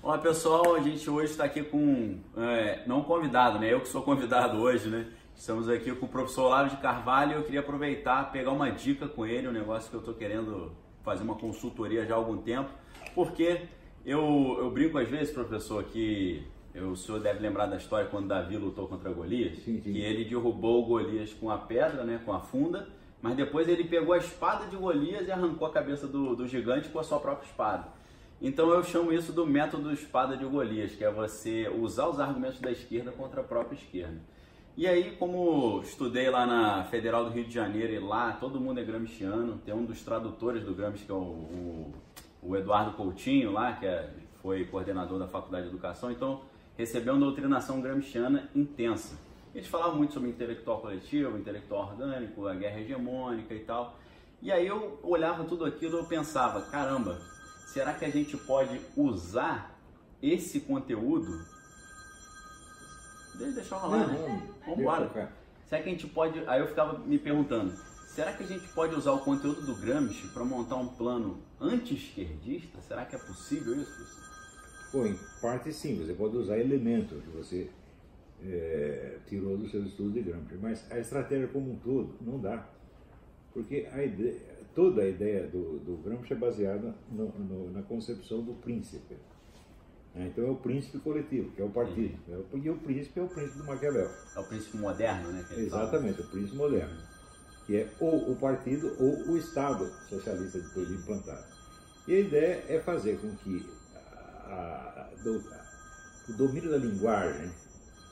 Olá pessoal, a gente hoje está aqui com, é, não convidado, né? Eu que sou convidado hoje, né? Estamos aqui com o professor Olavo de Carvalho e eu queria aproveitar, pegar uma dica com ele, um negócio que eu estou querendo fazer uma consultoria já há algum tempo, porque eu, eu brinco às vezes, professor, que eu, o senhor deve lembrar da história quando Davi lutou contra Golias, Sim, sim. que ele derrubou o Golias com a pedra, né, com a funda, mas depois ele pegou a espada de Golias e arrancou a cabeça do, do gigante com a sua própria espada. Então eu chamo isso do método espada de Golias, que é você usar os argumentos da esquerda contra a própria esquerda. E aí, como estudei lá na Federal do Rio de Janeiro e lá todo mundo é gramsciano, tem um dos tradutores do Gramsci, que é o, o, o Eduardo Coutinho lá, que é, foi coordenador da Faculdade de Educação, então recebeu uma doutrinação gramsciana intensa. Eles falavam muito sobre intelectual coletivo, intelectual orgânico, a guerra hegemônica e tal. E aí eu olhava tudo aquilo e pensava, caramba, será que a gente pode usar esse conteúdo? Deixa, deixa eu rolar, Não, né? Vamos embora. Será que a gente pode. Aí eu ficava me perguntando: será que a gente pode usar o conteúdo do Gramsci para montar um plano anti-esquerdista? Será que é possível isso? professor? Bom, em parte sim, você pode usar elementos que você é, tirou dos seus estudos de Gramsci, mas a estratégia como um todo não dá. Porque a ideia, toda a ideia do, do Gramsci é baseada no- no- na concepção do príncipe. né? Então é o príncipe coletivo, que é o partido. É o- E o príncipe é o príncipe do Maquiavel. É o príncipe moderno, né? ele fala. Exatamente, o príncipe moderno. Que é ou o partido ou o Estado socialista depois implantado. E a ideia é fazer com que a- a- do- o domínio da linguagem,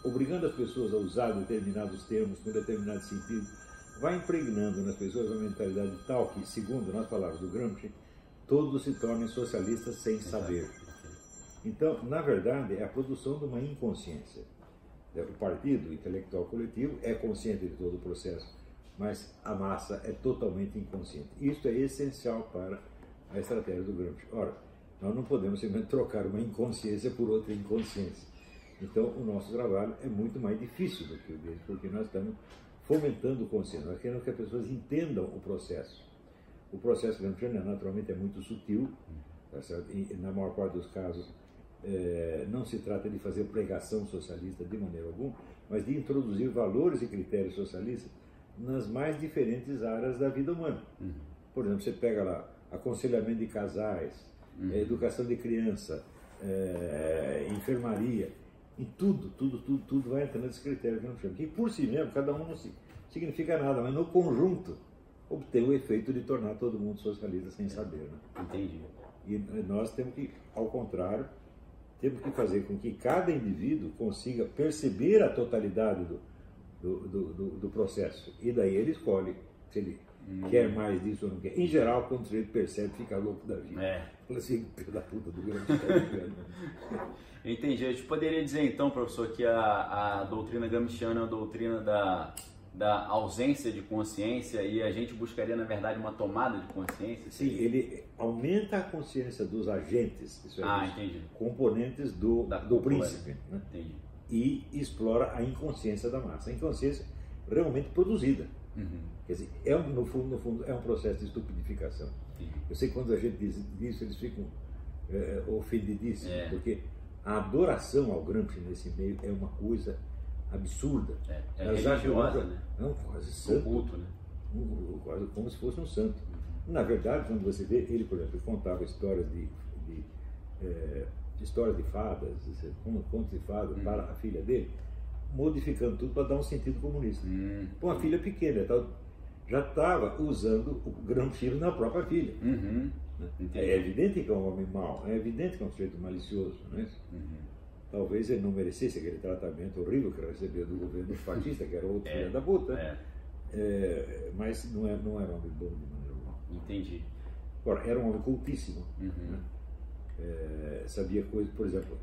obrigando as pessoas a usar determinados termos com determinado sentido, vai impregnando nas pessoas uma mentalidade tal que, segundo nas palavras do Gramsci, todos se tornem socialistas sem saber. Então, na verdade, é a produção de uma inconsciência. É, O partido intelectual coletivo é consciente de todo o processo, mas a massa é totalmente inconsciente. Isso é essencial para a estratégia do Gramsci. Ora, nós não podemos simplesmente trocar uma inconsciência por outra inconsciência. Então, o nosso trabalho é muito mais difícil do que o deles, porque nós estamos fomentando o consciência. Nós queremos que as pessoas entendam o processo. O processo gramsciano, naturalmente, é muito sutil, tá e na maior parte dos casos eh, não se trata de fazer pregação socialista de maneira alguma, mas de introduzir valores e critérios socialistas nas mais diferentes áreas da vida humana. Por exemplo, você pega lá aconselhamento de casais, eh, educação de criança, eh, enfermaria, em tudo, tudo, tudo, tudo vai entrando nesse critério que não chamo. Que por si mesmo, cada um não si- significa nada, mas no conjunto obter o efeito de tornar todo mundo socialista sem saber. Né? Entendi. E nós temos que, ao contrário, temos que fazer com que cada indivíduo consiga perceber a totalidade do, do, do, do- do processo. E daí ele escolhe se ele quer mais disso ou não quer. Em geral, quando o sujeito percebe, fica louco da vida. É. Fala assim, filho da puta do grande Eu entendi. A gente poderia dizer então, professor, que a, a doutrina gramsciana é a doutrina da, da ausência de consciência e a gente buscaria, na verdade, uma tomada de consciência? Sim, ele aumenta a consciência dos agentes, isso é, Ah, entendi. componentes do, Da do príncipe. né? Entendi. e explora a inconsciência da massa. A inconsciência realmente produzida. Uhum. Quer dizer, é, um- no, fundo, no fundo, é um processo de estupidificação. Eu sei que quando a gente diz isso, eles ficam é, ofendidíssimos, É. porque a adoração ao Gramsci nesse meio é uma coisa absurda. É, é Elas acham né? Não, quase santo. culto, né? um- quase como se fosse um santo. Na verdade, quando você vê, ele, por exemplo, contava histórias de, de, eh, histórias de fadas, contos de fadas para a filha dele, modificando tudo para dar um sentido comunista. Hum. Com a filha pequena, então, já estava usando o Gramsci na própria filha. Uhum. né? É evidente que é um homem mau, é evidente que é um sujeito malicioso, não é isso? Uhum. Talvez ele não merecesse aquele tratamento horrível que recebeu do governo fascista, que era outro É, filho da puta, É, É, mas não, é, não era um homem bom de maneira alguma. entendi. Agora, era um homem cultíssimo. Uhum. né? É, sabia coisas, por exemplo,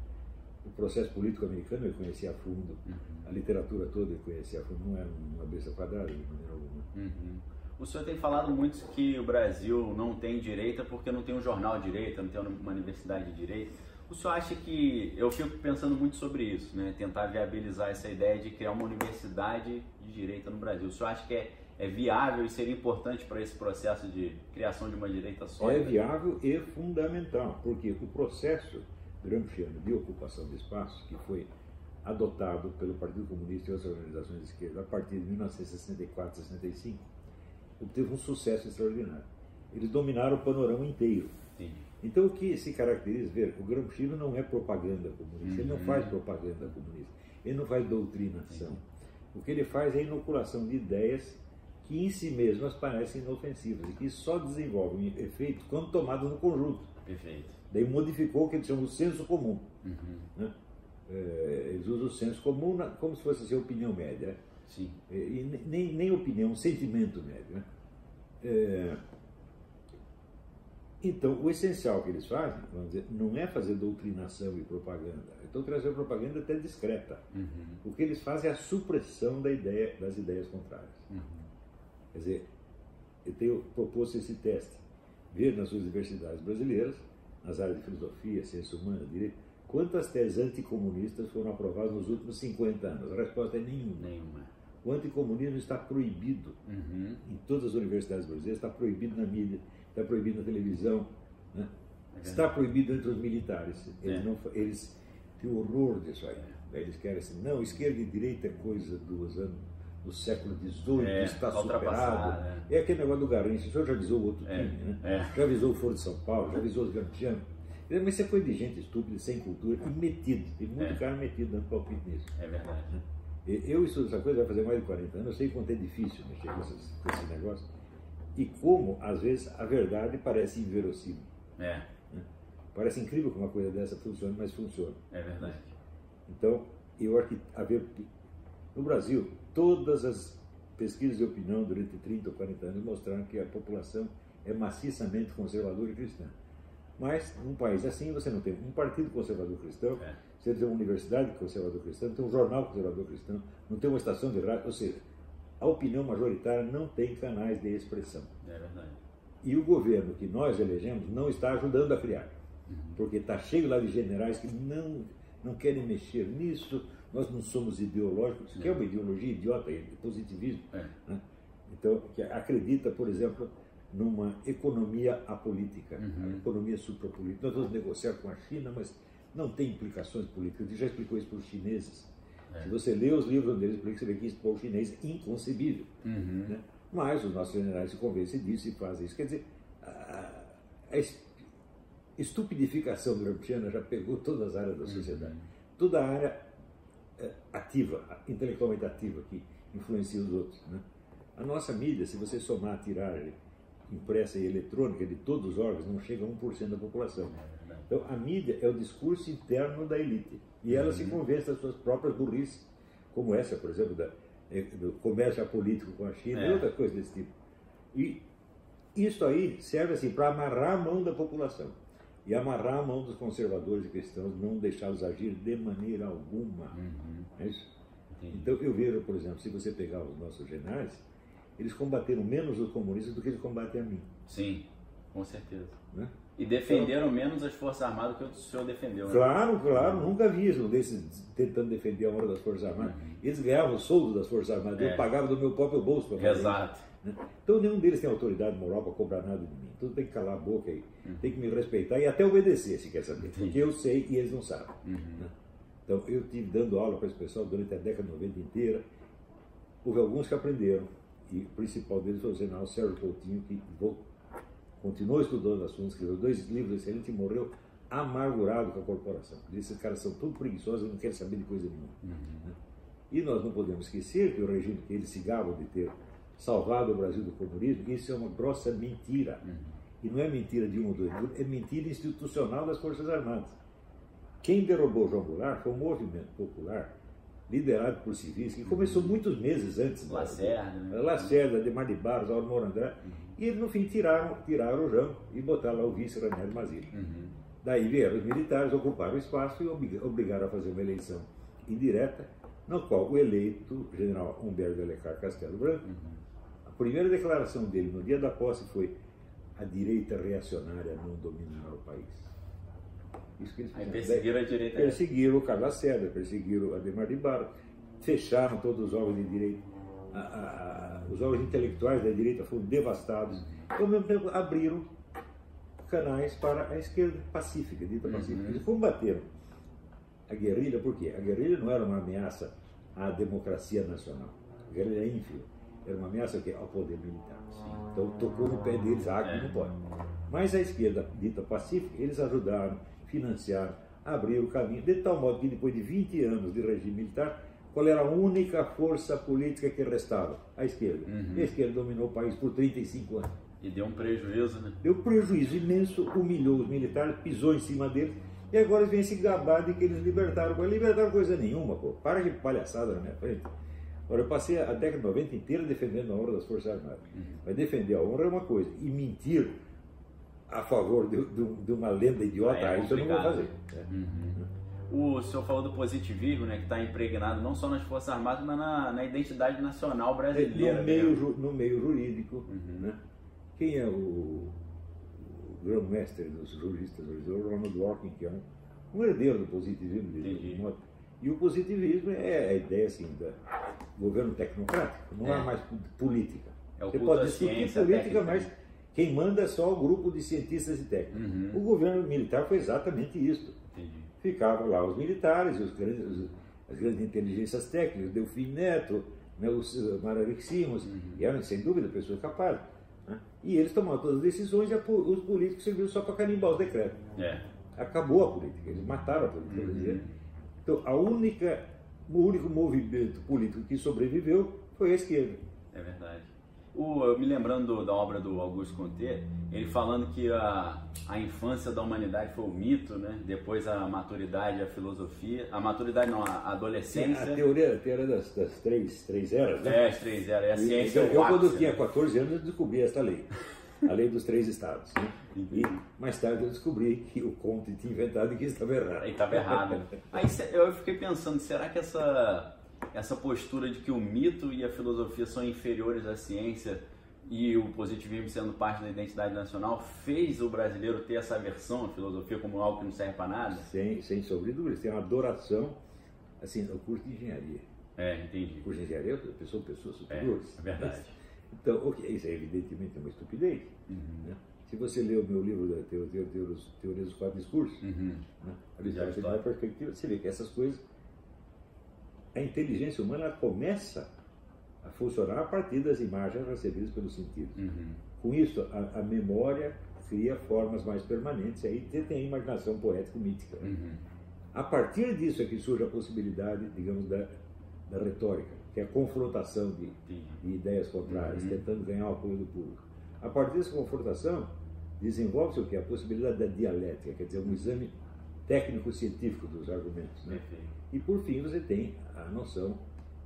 o processo político americano ele conhecia a fundo, Uhum. a literatura toda ele conhecia a fundo, não era uma besta quadrada de maneira alguma. Uhum. O senhor tem falado muito que o Brasil não tem direita porque não tem um jornal de direita, não tem uma universidade de direita. O senhor acha que. Eu fico pensando muito sobre isso, né? Tentar viabilizar essa ideia de criar uma universidade de direita no Brasil. O senhor acha que é, é viável e seria importante para esse processo de criação de uma direita É sólida? viável e fundamental, porque o processo gramsciano de ocupação de espaço, que foi adotado pelo Partido Comunista e outras organizações de esquerda a partir de 1964, 65, obteve um sucesso extraordinário. Eles dominaram o panorama inteiro. Sim. Então, o que se caracteriza, ver, o Gramsciano não é propaganda comunista, uhum. ele não uhum. faz propaganda comunista, ele não faz doutrinação. Sim. O que ele faz é inoculação de ideias que em si mesmas parecem inofensivas e que só desenvolvem efeito quando tomadas no conjunto. Perfeito. Daí modificou o que eles chamam de senso comum. Uhum. Né? É, eles usam o senso comum na, como se fosse a sua opinião média. Sim. E, e nem, nem opinião, um sentimento médio. Né? É, então, o essencial que eles fazem, vamos dizer, não é fazer doutrinação e propaganda. Doutrinação e propaganda é até discreta. Uhum. O que eles fazem é a supressão da ideia, das ideias contrárias. Uhum. Quer dizer, eu tenho proposto esse teste. Ver nas universidades brasileiras, nas áreas de filosofia, ciência humana, direito, quantas teses anticomunistas foram aprovadas nos últimos 50 anos? A resposta é nenhuma. Nenhuma. O anticomunismo está proibido uhum. em todas as universidades brasileiras, está proibido na mídia, está proibido na televisão, né? é está proibido entre os militares. Eles, é. não, eles têm horror disso aí. Eles querem assim, não, esquerda e direita é coisa dos anos do século XVIII, é, está superado. É. é. aquele negócio do Garrincha, o senhor já avisou o outro é, time, né? É. Já avisou o Foro de São Paulo, já avisou os Gantianos. Mas isso é coisa de gente estúpida, sem cultura e metido. Tem muito é. cara metido dando palpite nisso. É verdade. Né? Eu estudo essa coisa vai fazer mais de 40 anos, eu sei quanto é difícil mexer com, com esse negócio. E como, às vezes, a verdade parece inverossímil. É. Né? Parece incrível que uma coisa dessa funcione, mas funciona. É verdade. Então, eu acho que haver, no Brasil, todas as pesquisas de opinião durante 30 ou 40 anos mostraram que a população é maciçamente conservadora e cristã. Mas, num país assim, você não tem um partido conservador cristão, é. você tem uma universidade conservador cristã, não tem um jornal conservador cristão, não tem uma estação de rádio, ou seja, a opinião majoritária não tem canais de expressão. É verdade. E o governo que nós elegemos não está ajudando a criar. Uhum. Porque está cheio lá de generais que não, não querem mexer nisso, nós não somos ideológicos, que é uma ideologia idiota, é positivismo. É. Né? Então, que acredita, por exemplo, numa economia apolítica, uhum. economia suprapolítica. Nós vamos negociar com a China, mas não tem implicações políticas. Ele já explicou isso para os chineses. É. Se você lê os livros deles, você vê que isso para o chinês é inconcebível. Uhum. Né? Mas os nossos generais se convencem disso e fazem isso. Quer dizer, a, a estupidificação gramsciana já pegou todas as áreas da sociedade. Uhum. Toda a área é, ativa, intelectualmente ativa, que influencia os outros. Né? A nossa mídia, se você somar, tirar impressa e eletrônica de todos os órgãos, não chega a 1% da população. Então, a mídia é o discurso interno da elite. E ela uhum. se convence das suas próprias burrices, como essa, por exemplo, da, é, do comércio político com a China é. e outras coisas desse tipo. E isso aí serve assim para amarrar a mão da população e amarrar a mão dos conservadores e cristãos, não deixá-los agir de maneira alguma. Uhum. É isso? Então eu vejo, por exemplo, se você pegar os nossos generais, eles combateram menos os comunistas do que eles combatem a mim. Sim, com certeza. Né? E defenderam então, menos as Forças Armadas que o senhor defendeu. Né? Claro, claro, nunca vi isso desses tentando defender a honra das Forças Armadas. Uhum. Eles ganhavam o soldo das Forças Armadas, é. eu pagava do meu próprio bolso para fazer Exato. Né? Então nenhum deles tem autoridade moral para cobrar nada de mim. Tudo tem que calar a boca aí, uhum. tem que me respeitar e até obedecer, se quer saber. Porque eu sei e eles não sabem. Uhum. Né? Então eu tive dando aula para esse pessoal durante a década de 90 inteira. Houve alguns que aprenderam, e o principal deles foi o general Sérgio Coutinho, que continuou estudando assuntos, escreveu dois livros excelentes e morreu amargurado com a corporação. Esses caras são tudo preguiçosos e não querem saber de coisa nenhuma. Uhum. Né? E nós não podemos esquecer que o regime que eles se de ter salvado o Brasil do comunismo, isso é uma grossa mentira. E não é mentira de um ou dois, é mentira institucional das Forças Armadas. Quem derrubou João Goulart foi um movimento popular liderado por civis, que começou uhum. muitos meses antes. Lacerda. Né? Lacerda, Demar de Barros, Aurora André. Uhum. E no fim tiraram, tiraram o João e botaram lá o vice Ranieri Mazili. Uhum. Daí vieram os militares, ocuparam o espaço e obrigaram a fazer uma eleição indireta, no qual o eleito, general Humberto Alencar Castelo Branco, uhum. A primeira declaração dele no dia da posse foi a direita reacionária não dominará o país. Isso que eles Aí perseguiram a direita. Perseguiram o Carlos Lacerda, perseguiram o Ademar de Barro, fecharam todos os órgãos de direita. A, a, a, os órgãos intelectuais da direita foram devastados. Ao mesmo tempo, abriram canais para a esquerda pacífica, dita Uhum. pacífica. Eles combateram a guerrilha, por quê? A guerrilha não era uma ameaça à democracia nacional. A guerrilha é ínfima. Era uma ameaça aqui ao poder militar. Então tocou no pé deles, que É. não pode. Mas a esquerda, dita pacífica, eles ajudaram, financiaram, abriram o caminho, de tal modo que depois de 20 anos de regime militar, qual era a única força política que restava? A esquerda. Uhum. A esquerda dominou o país por 35 anos. E deu um prejuízo, né? Deu prejuízo imenso, humilhou os militares, pisou em cima deles, e agora eles vêm se gabar de que eles libertaram. Mas libertaram coisa nenhuma, pô. Para de palhaçada na minha frente. Ora, eu passei a década de 90 inteira defendendo a honra das Forças Armadas. Mas defender a honra é uma coisa, e mentir a favor de, de- de uma lenda idiota, é isso eu não vou fazer. né? Uhum. O senhor falou do positivismo, né? Que está impregnado não só nas Forças Armadas, mas na, na identidade nacional brasileira. No meio, mesmo. ju- no meio jurídico, Uhum. né? quem é o, o grão-mestre dos juristas o Ronald Dworkin, que é um, um herdeiro do positivismo. de Entendi. E o positivismo é a ideia assim, do governo tecnocrático, não É. há mais po- política. É Você pode discutir política, mas quem manda é só o grupo de cientistas e técnicos. Uhum. O governo militar foi exatamente isso. Entendi. Ficavam lá os militares, os grandes, os- as grandes inteligências técnicas, Delfim Neto, né, os uh, Maravilha Simons, Uhum. e eram, sem dúvida, pessoas capazes. né? E eles tomavam todas as decisões e a os políticos serviram só para carimbar os decretos. É. Acabou a política, eles mataram a política Uhum. Então, a única, o único movimento político que sobreviveu foi a esquerda. É verdade. O, eu me lembrando do- da obra do Augusto Comte, ele falando que a, a infância da humanidade foi o mito, né? Depois a maturidade, a filosofia. A maturidade não, a adolescência. A teoria, a teoria das, das três, três eras, né? É, as três eras. É a ciência eu, é o eu, quando ápice, tinha né? 14 anos, eu descobri essa lei. A lei dos três estados. né? E mais tarde eu descobri que o Conte tinha inventado e que estava errado. Estava errado. Aí eu fiquei pensando, será que essa, essa postura de que o mito e a filosofia são inferiores à ciência e o positivismo sendo parte da identidade nacional fez o brasileiro ter essa aversão à filosofia como algo que não serve para nada? Sem, sem dúvida, tem uma adoração, assim, no curso de engenharia. É, entendi. O curso de engenharia, pessoas, pessoas superiores. É, é verdade. Então, ok, isso é evidentemente uma estupidez. Uhum. né? Se você ler o meu livro da teo, teo, teo, Teoria dos Quatro Discursos, Uhum. né? Na perspectiva, você vê que essas coisas, a inteligência humana começa a funcionar a partir das imagens recebidas pelos sentidos. Uhum. Com isso, a, a memória cria formas mais permanentes, aí tem a imaginação poético-mítica. né? Uhum. A partir disso é que surge a possibilidade, digamos, da, da retórica, que é a confrontação de, de ideias contrárias, Uhum. tentando ganhar o apoio do público. A partir dessa confrontação, desenvolve-se o que? A possibilidade da dialética, quer dizer, um exame técnico-científico dos argumentos. Né? E por fim você tem a noção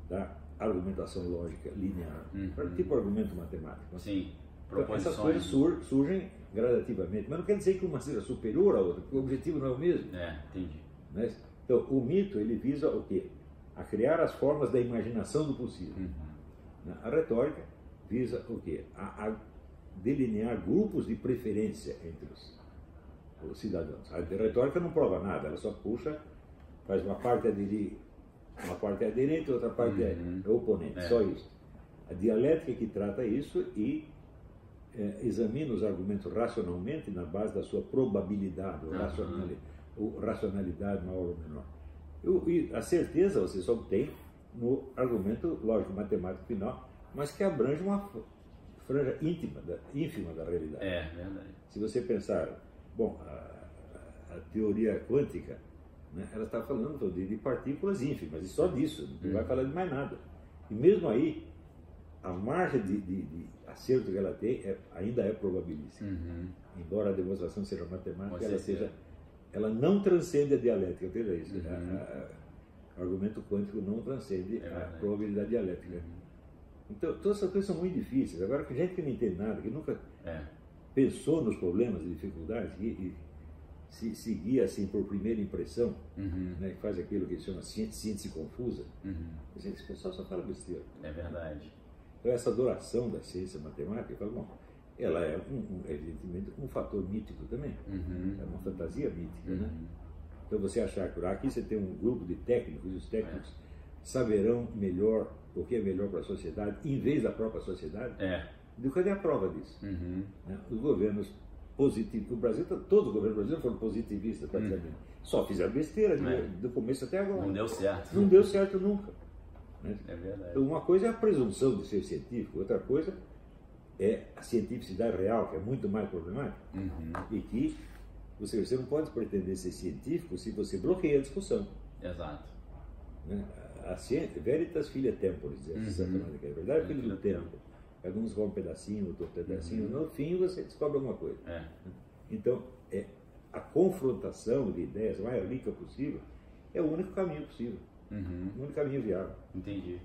da argumentação lógica linear, Uhum. tipo argumento matemático. né? Sim, Então, essas coisas sur- surgem gradativamente, mas não quer dizer que uma seja superior à outra, porque o objetivo não é o mesmo. É, entendi. né? Então, o mito ele visa o quê? A criar as formas da imaginação do possível. Uhum. A retórica visa o quê? A, a delinear grupos de preferência entre os, os cidadãos. A retórica não prova nada, ela só puxa, faz uma parte aderir, uma parte é aderente, outra parte é- Uhum. é oponente, É. só isso. A dialética que trata isso e eh, examina os argumentos racionalmente na base da sua probabilidade, ou, Aham. racionali- ou racionalidade maior ou menor. Eu- e a certeza você só obtém no argumento lógico matemático final, mas que abrange uma franja íntima, da, ínfima da realidade. É, verdade. Se você pensar, bom, a, a- teoria quântica, né, ela está falando de, de partículas ínfimas, e só disso, não vai falar de mais nada. E mesmo aí, a margem de, de- de acerto que ela tem é- ainda é probabilíssima. Uhum. Embora a demonstração seja matemática, ela seja, ela não transcende a dialética, veja isso. Uhum. A- a- argumento quântico não transcende É a probabilidade dialética. Então, todas essas coisas são muito difíceis. Agora, que gente que não entende nada, que nunca É. pensou nos problemas e dificuldades e, e se seguia assim por primeira impressão, Uhum. né, que faz aquilo que se chama ciência, síntese confusa, Uhum. dizer, esse pessoal só fala besteira. É verdade. Então, essa adoração da ciência matemática, bom, ela é, um, um, evidentemente, um fator mítico também. Uhum. É uma fantasia mítica, né? Uhum. Então, você achar que aqui você tem um grupo de técnicos, e os técnicos saberão melhor o que é melhor para a sociedade, em vez da própria sociedade, É. do cadê a prova disso? Uhum. né? Os governos positivo. O Brasil, tá, todo o governo brasileiro foram positivistas praticamente. Hum. Só fizeram besteira é. do começo até agora. Não deu certo. Não deu certo nunca. Né? É verdade. Então, uma coisa é a presunção de ser científico, outra coisa é a cientificidade real, que é muito mais problemática. Uhum. E que você, você não pode pretender ser científico se você bloqueia a discussão. Exato. Né? A ciência, veritas filha temporis, diz uhum. Santa é verdade, é, filho do tempo. Alguns vão um pedacinho, outro pedacinho, uhum. no fim você descobre alguma coisa. É. Então, é, a confrontação de ideias mais rica possível é o único caminho possível. Uhum. O único caminho viável. Entendi.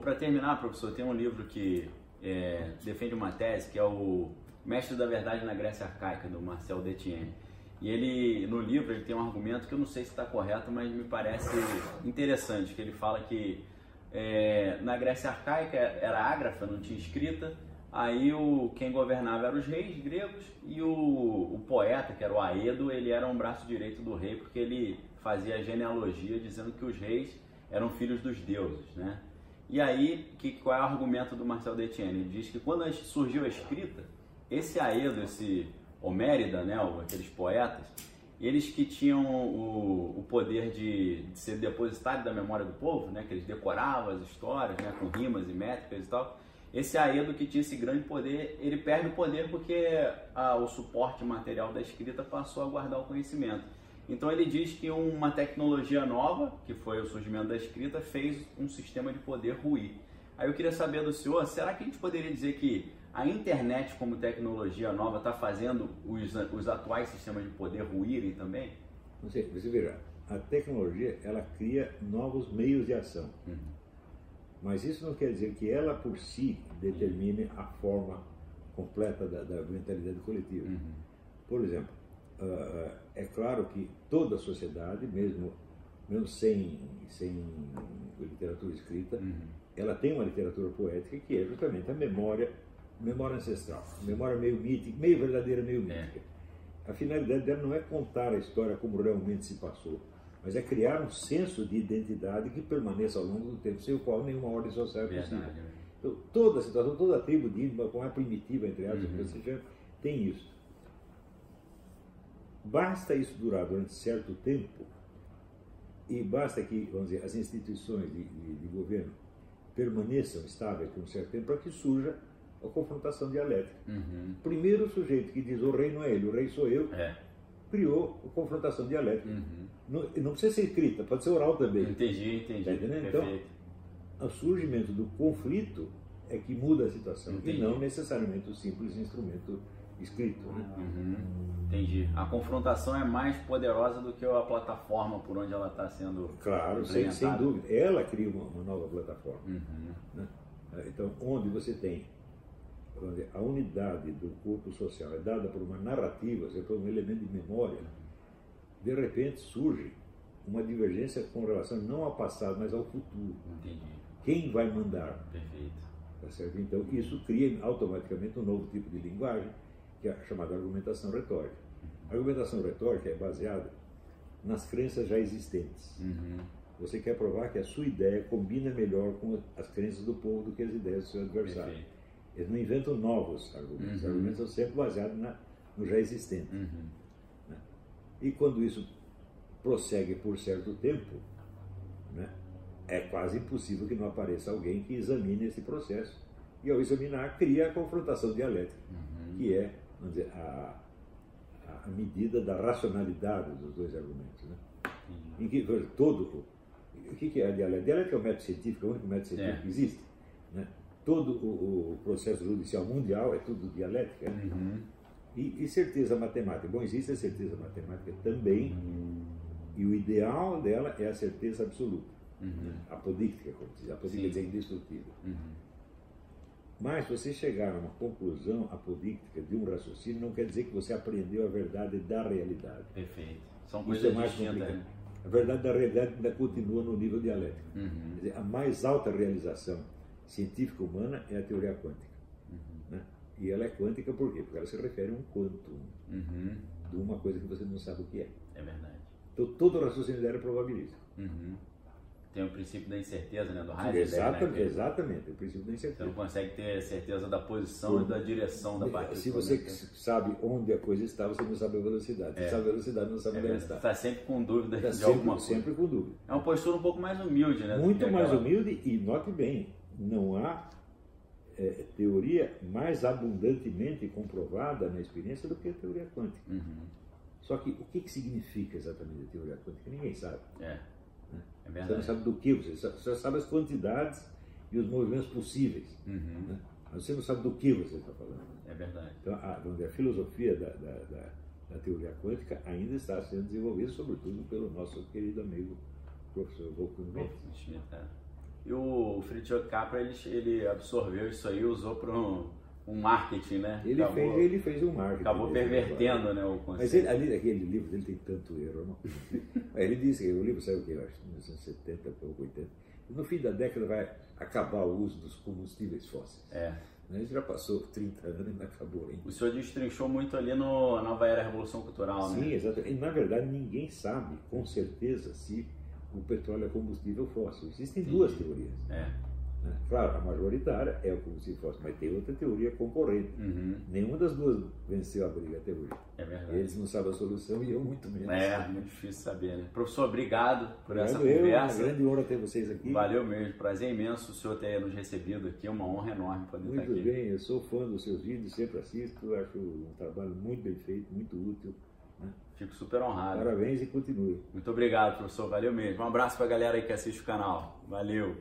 Para terminar, professor, tem um livro que é, defende uma tese que é o Mestre da Verdade na Grécia Arcaica, do Marcel Detienne. E ele, no livro, ele tem um argumento que eu não sei se está correto, mas me parece interessante, que ele fala que é, na Grécia Arcaica era ágrafa, não tinha escrita, aí o, quem governava eram os reis gregos e o, o poeta, que era o Aedo, ele era um braço direito do rei, porque ele fazia genealogia dizendo que os reis eram filhos dos deuses, né? E aí, que, qual é o argumento do Marcel Detienne? Ele diz que quando surgiu a escrita, esse Aedo, esse Homérida, né, aqueles poetas, eles que tinham o, o poder de, de, ser depositário da memória do povo, né, que eles decoravam as histórias né, com rimas e métricas e tal, esse Aedo que tinha esse grande poder, ele perde o poder porque a, o suporte material da escrita passou a guardar o conhecimento. Então ele diz que uma tecnologia nova, que foi o surgimento da escrita, fez um sistema de poder ruir. Aí eu queria saber do senhor, será que a gente poderia dizer que a internet como tecnologia nova está fazendo os, os atuais sistemas de poder ruírem também? Você, você verá, a tecnologia ela cria novos meios de ação. Uhum. Mas isso não quer dizer que ela por si determine a forma completa da, da mentalidade coletiva. Uhum. Por exemplo, uh, é claro que toda a sociedade, mesmo, mesmo sem, sem literatura escrita, uhum. ela tem uma literatura poética que é justamente a memória, memória ancestral, memória meio mítica, meio verdadeira, meio é. mítica. É. A finalidade dela não é contar a história como realmente se passou, mas é criar um senso de identidade que permaneça ao longo do tempo, sem o qual nenhuma ordem social é possível. Então, toda a situação, toda a tribo de índio, como é primitiva, entre aspas, uhum. tem isso. Basta isso durar durante certo tempo e basta que, vamos dizer, as instituições de, de, de governo permaneçam estáveis por um certo tempo para que surja a confrontação dialética. Uhum. Primeiro o sujeito que diz o rei não é ele, o rei sou eu, é. criou a confrontação dialética. Uhum. Não, não, precisa ser escrita, pode ser oral também. Entendi, entendi. Tá então, o surgimento do conflito é que muda a situação entendi. e não necessariamente o simples instrumento escrito. Né? Uhum. Entendi. A confrontação é mais poderosa do que a plataforma por onde ela está sendo. Claro, sem, sem, dúvida. Ela cria uma, uma nova plataforma. Uhum. Né? Então, onde você tem onde a unidade do corpo social é dada por uma narrativa, seja, por um elemento de memória, de repente surge uma divergência com relação não ao passado, mas ao futuro. Entendi. Quem vai mandar? Perfeito. Tá certo? Então, isso cria automaticamente um novo tipo de linguagem que é a chamada argumentação retórica. A argumentação retórica é baseada nas crenças já existentes. Uhum. Você quer provar que a sua ideia combina melhor com as crenças do povo do que as ideias do seu adversário. Perfeito. Eles não inventam novos argumentos. Uhum. Os argumentos são sempre baseados na, no já existente. Uhum. Né? E quando isso prossegue por certo tempo, né, é quase impossível que não apareça alguém que examine esse processo. E ao examinar, cria a confrontação dialética, uhum. que é vamos dizer, a, a medida da racionalidade dos dois argumentos. Né? Em que todo o que é a dialética? A dialética é o método científico, é o único método científico é. que existe. Né? Todo o, o, processo judicial mundial é tudo dialética. Né? Uhum. E, e, certeza matemática. Bom, existe a certeza matemática também, uhum. e o ideal dela é a certeza absoluta. Uhum. Apodíctica, como diz. Apodíctica é indestrutível. Uhum. Mas você chegar a uma conclusão apodíctica de um raciocínio não quer dizer que você aprendeu a verdade da realidade. Perfeito. São Isso coisas é mais distintas. Né? A verdade da realidade ainda continua no nível dialético. Uhum. Dizer, a mais alta realização científica humana é a teoria quântica. Uhum. Né? E ela é quântica por quê? Porque ela se refere a um quantum uhum. de uma coisa que você não sabe o que é. É verdade. Então todo o raciocínio dela é probabilístico. Uhum. tem o princípio da incerteza, né? Do Heisenberg, exatamente, né? exatamente, o princípio da incerteza. Você não consegue ter certeza da posição Sim. e da direção da partícula. Se você né? sabe onde a coisa está, você não sabe a velocidade. Se é. sabe a velocidade, não sabe é, onde está. Está sempre com dúvida tá de sempre, alguma coisa. Sempre com dúvida. É uma postura um pouco mais humilde, né? Muito mais aquela... humilde e note bem, não há é, teoria mais abundantemente comprovada na experiência do que a teoria quântica. Uhum. Só que o que, que significa exatamente a teoria quântica? Ninguém sabe. É. Né? É verdade. Você não sabe do que, você só sabe as quantidades e os movimentos possíveis. Uhum. Né? Mas você não sabe do que você está falando. É verdade. Então, a, a filosofia da, da, da, da, teoria quântica ainda está sendo desenvolvida, sobretudo pelo nosso querido amigo professor Wolfgang Schmidt. E o Fritjof Capra, ele, ele absorveu isso aí usou para um um marketing, né? Ele, acabou, fez, ele fez um marketing. Acabou pervertendo né, o conceito. Mas ele, ali, aquele livro dele tem tanto erro. Não? ele disse que o livro saiu o que? Acho 1970 ou 80. E no fim da década vai acabar o uso dos combustíveis fósseis. É. Né? Já passou 30 anos e não acabou ainda. O senhor destrinchou muito ali no Nova Era Revolução Cultural, Sim, né? Sim, exatamente. E, na verdade, ninguém sabe com certeza se o petróleo é combustível fóssil. Existem duas teorias. É. Né? Claro, a majoritária é o combustível fóssil, mas tem outra teoria concorrente. Uhum. Nenhuma das duas venceu a briga até hoje. É verdade. Eles não sabem a solução e eu muito menos. É, muito difícil saber, né? Professor, obrigado por obrigado essa eu, conversa. Uma grande honra ter vocês aqui. Valeu mesmo, prazer imenso o senhor ter nos recebido aqui, é uma honra enorme poder muito estar aqui. Muito bem, eu sou fã dos seus vídeos, sempre assisto, acho um trabalho muito bem feito, muito útil. Né? Fico super honrado. Parabéns e continue. Muito obrigado, professor, valeu mesmo. Um abraço para a galera aí que assiste o canal. Valeu.